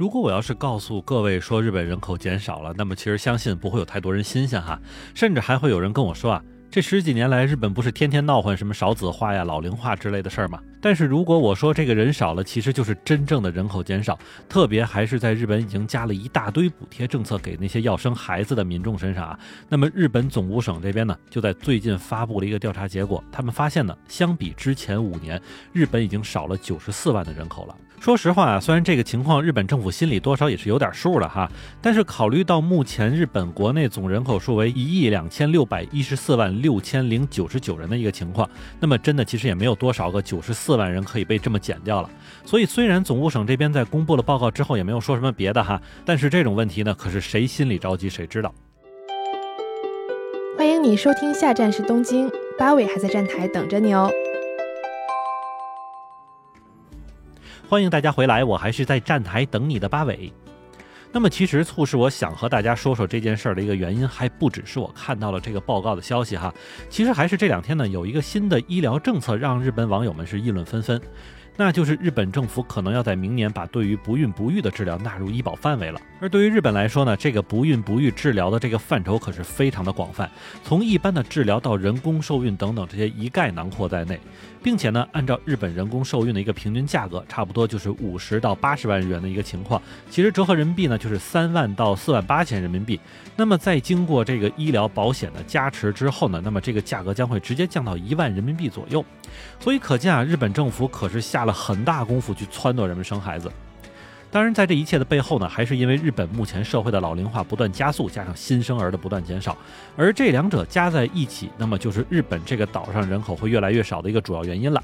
如果我要是告诉各位说日本人口减少了，那么其实相信不会有太多人新鲜哈，甚至还会有人跟我说啊。这十几年来，日本不是天天闹混什么少子化呀、老龄化之类的事儿吗？但是如果我说这个人少了，其实就是真正的人口减少，特别还是在日本已经加了一大堆补贴政策给那些要生孩子的民众身上啊。那么日本总务省这边呢，就在最近发布了一个调查结果，他们发现呢，相比之前五年，日本已经少了九十四万的人口了。说实话啊，虽然这个情况日本政府心里多少也是有点数了哈，但是考虑到目前日本国内总人口数为一亿两千六百一十四万六千零九十九人的一个情况，那么真的其实也没有多少个九十四万人可以被这么减掉了。所以虽然总务省这边在公布了报告之后也没有说什么别的哈，但是这种问题呢，可是谁心里着急谁知道。欢迎你收听下站是东京，八尾还在站台等着你哦。欢迎大家回来，我还是在站台等你的八尾。那么，其实促使我想和大家说说这件事儿的一个原因，还不只是我看到了这个报告的消息哈。其实还是这两天呢，有一个新的医疗政策让日本网友们是议论纷纷，那就是日本政府可能要在明年把对于不孕不育的治疗纳入医保范围了。而对于日本来说呢，这个不孕不育治疗的这个范畴可是非常的广泛，从一般的治疗到人工受孕等等这些一概囊括在内。并且呢，按照日本人工受孕的一个平均价格，差不多就是五十到八十万日元的一个情况。其实折合人民币呢，就是三万到四万八千人民币。那么在经过这个医疗保险的加持之后呢，那么这个价格将会直接降到一万人民币左右。所以可见啊，日本政府可是下了很大功夫去撺掇人们生孩子。当然，在这一切的背后呢，还是因为日本目前社会的老龄化不断加速，加上新生儿的不断减少，而这两者加在一起，那么就是日本这个岛上人口会越来越少的一个主要原因了。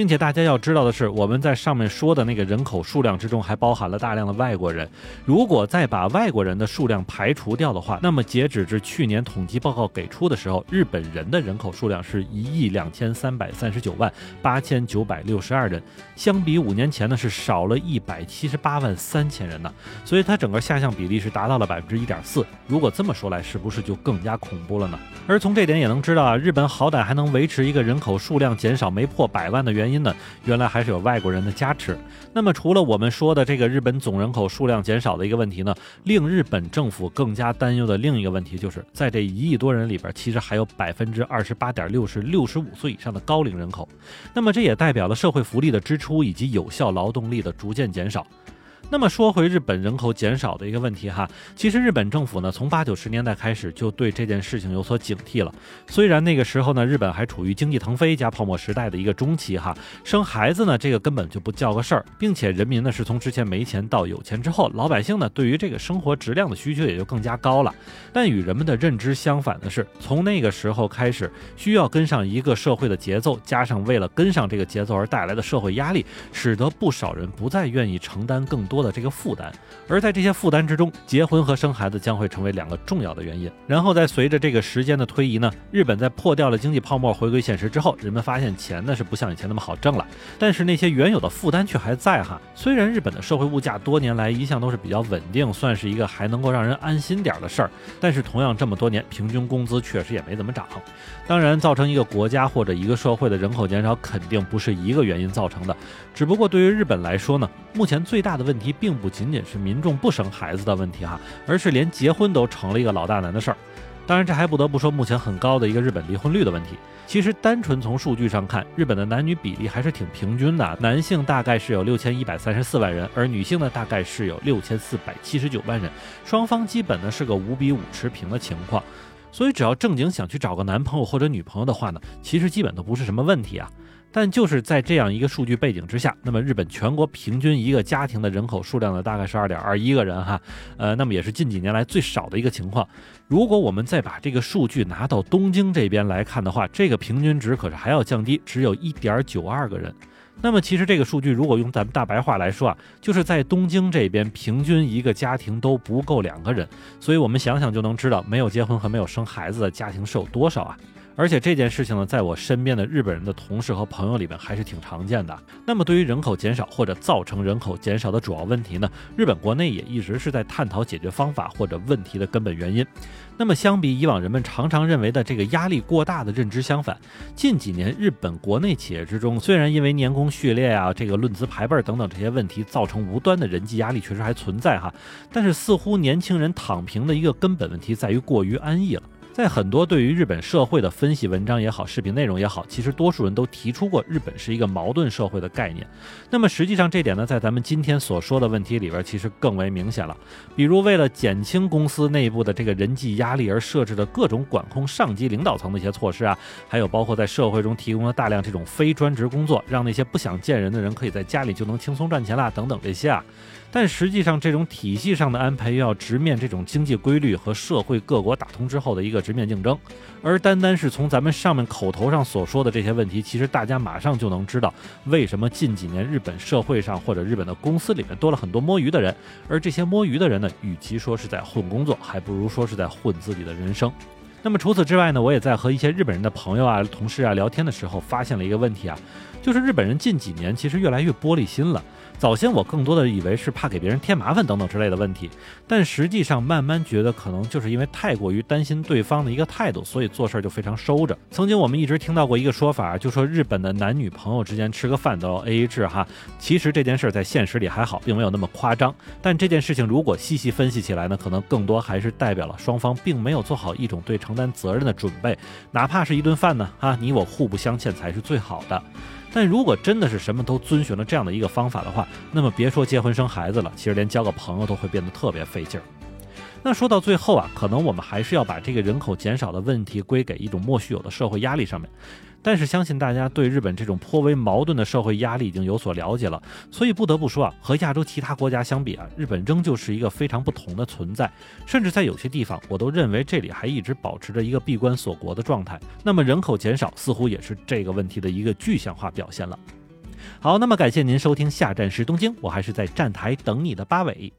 并且大家要知道的是，我们在上面说的那个人口数量之中，还包含了大量的外国人。如果再把外国人的数量排除掉的话，那么截止至去年统计报告给出的时候，日本人的人口数量是一亿两千三百三十九万八千九百六十二人，相比五年前呢是少了一百七十八万三千人呢。所以它整个下降比例是达到了百分之一点四。如果这么说来，是不是就更加恐怖了呢？而从这点也能知道啊，日本好歹还能维持一个人口数量减少没破百万的原因因呢，原来还是有外国人的加持。那么除了我们说的这个日本总人口数量减少的一个问题呢，令日本政府更加担忧的另一个问题，就是在这一亿多人里边，其实还有百分之二十八点六是六十五岁以上的高龄人口。那么这也代表了社会福利的支出以及有效劳动力的逐渐减少。那么说回日本人口减少的一个问题哈，其实日本政府呢从八九十年代开始就对这件事情有所警惕了。虽然那个时候呢日本还处于经济腾飞加泡沫时代的一个中期哈，生孩子呢这个根本就不叫个事儿，并且人民呢是从之前没钱到有钱之后，老百姓呢对于这个生活质量的需求也就更加高了。但与人们的认知相反的是，从那个时候开始，需要跟上一个社会的节奏，加上为了跟上这个节奏而带来的社会压力，使得不少人不再愿意承担更多。的这个负担，而在这些负担之中，结婚和生孩子将会成为两个重要的原因。然后在随着这个时间的推移呢，日本在破掉了经济泡沫、回归现实之后，人们发现钱呢是不像以前那么好挣了，但是那些原有的负担却还在哈。虽然日本的社会物价多年来一向都是比较稳定，算是一个还能够让人安心点的事儿，但是同样这么多年，平均工资确实也没怎么涨。当然，造成一个国家或者一个社会的人口减少，肯定不是一个原因造成的。只不过对于日本来说呢，目前最大的问题并不仅仅是民众不生孩子的问题哈，而是连结婚都成了一个老大难的事儿。当然，这还不得不说目前很高的一个日本离婚率的问题。其实，单纯从数据上看，日本的男女比例还是挺平均的，男性大概是有六千一百三十四万人，而女性呢大概是有六千四百七十九万人，双方基本呢是个五比五持平的情况。所以，只要正经想去找个男朋友或者女朋友的话呢，其实基本都不是什么问题啊。但就是在这样一个数据背景之下，那么日本全国平均一个家庭的人口数量呢，大概是二点二一个人哈，呃，那么也是近几年来最少的一个情况。如果我们再把这个数据拿到东京这边来看的话，这个平均值可是还要降低，只有一点九二个人。那么其实这个数据如果用咱们大白话来说啊，就是在东京这边平均一个家庭都不够两个人，所以我们想想就能知道，没有结婚和没有生孩子的家庭是有多少啊。而且这件事情呢，在我身边的日本人的同事和朋友里面还是挺常见的。那么，对于人口减少或者造成人口减少的主要问题呢，日本国内也一直是在探讨解决方法或者问题的根本原因。那么，相比以往人们常常认为的这个压力过大的认知相反，近几年日本国内企业之中，虽然因为年功序列啊、这个论资排辈等等这些问题造成无端的人际压力确实还存在哈，但是似乎年轻人躺平的一个根本问题在于过于安逸了。在很多对于日本社会的分析文章也好，视频内容也好，其实多数人都提出过日本是一个矛盾社会的概念。那么实际上这点呢，在咱们今天所说的问题里边，其实更为明显了。比如为了减轻公司内部的这个人际压力而设置的各种管控上级领导层的一些措施啊，还有包括在社会中提供了大量这种非专职工作，让那些不想见人的人可以在家里就能轻松赚钱啦，等等这些啊。但实际上，这种体系上的安排又要直面这种经济规律和社会各国打通之后的一个直面竞争，而单单是从咱们上面口头上所说的这些问题，其实大家马上就能知道，为什么近几年日本社会上或者日本的公司里面多了很多摸鱼的人，而这些摸鱼的人呢，与其说是在混工作，还不如说是在混自己的人生。那么除此之外呢，我也在和一些日本人的朋友啊、同事啊聊天的时候，发现了一个问题啊，就是日本人近几年其实越来越玻璃心了。早先我更多的以为是怕给别人添麻烦等等之类的问题，但实际上慢慢觉得可能就是因为太过于担心对方的一个态度，所以做事儿就非常收着。曾经我们一直听到过一个说法，就说日本的男女朋友之间吃个饭都要 AA 制哈。其实这件事在现实里还好，并没有那么夸张。但这件事情如果细细分析起来呢，可能更多还是代表了双方并没有做好一种对承担责任的准备，哪怕是一顿饭呢，啊，你我互不相欠才是最好的。但如果真的是什么都遵循了这样的一个方法的话，那么别说结婚生孩子了，其实连交个朋友都会变得特别费劲儿。那说到最后啊，可能我们还是要把这个人口减少的问题归给一种莫须有的社会压力上面。但是相信大家对日本这种颇为矛盾的社会压力已经有所了解了，所以不得不说啊，和亚洲其他国家相比啊，日本仍旧是一个非常不同的存在。甚至在有些地方，我都认为这里还一直保持着一个闭关锁国的状态。那么人口减少似乎也是这个问题的一个具象化表现了。好，那么感谢您收听下站是东京，我还是在站台等你的八尾。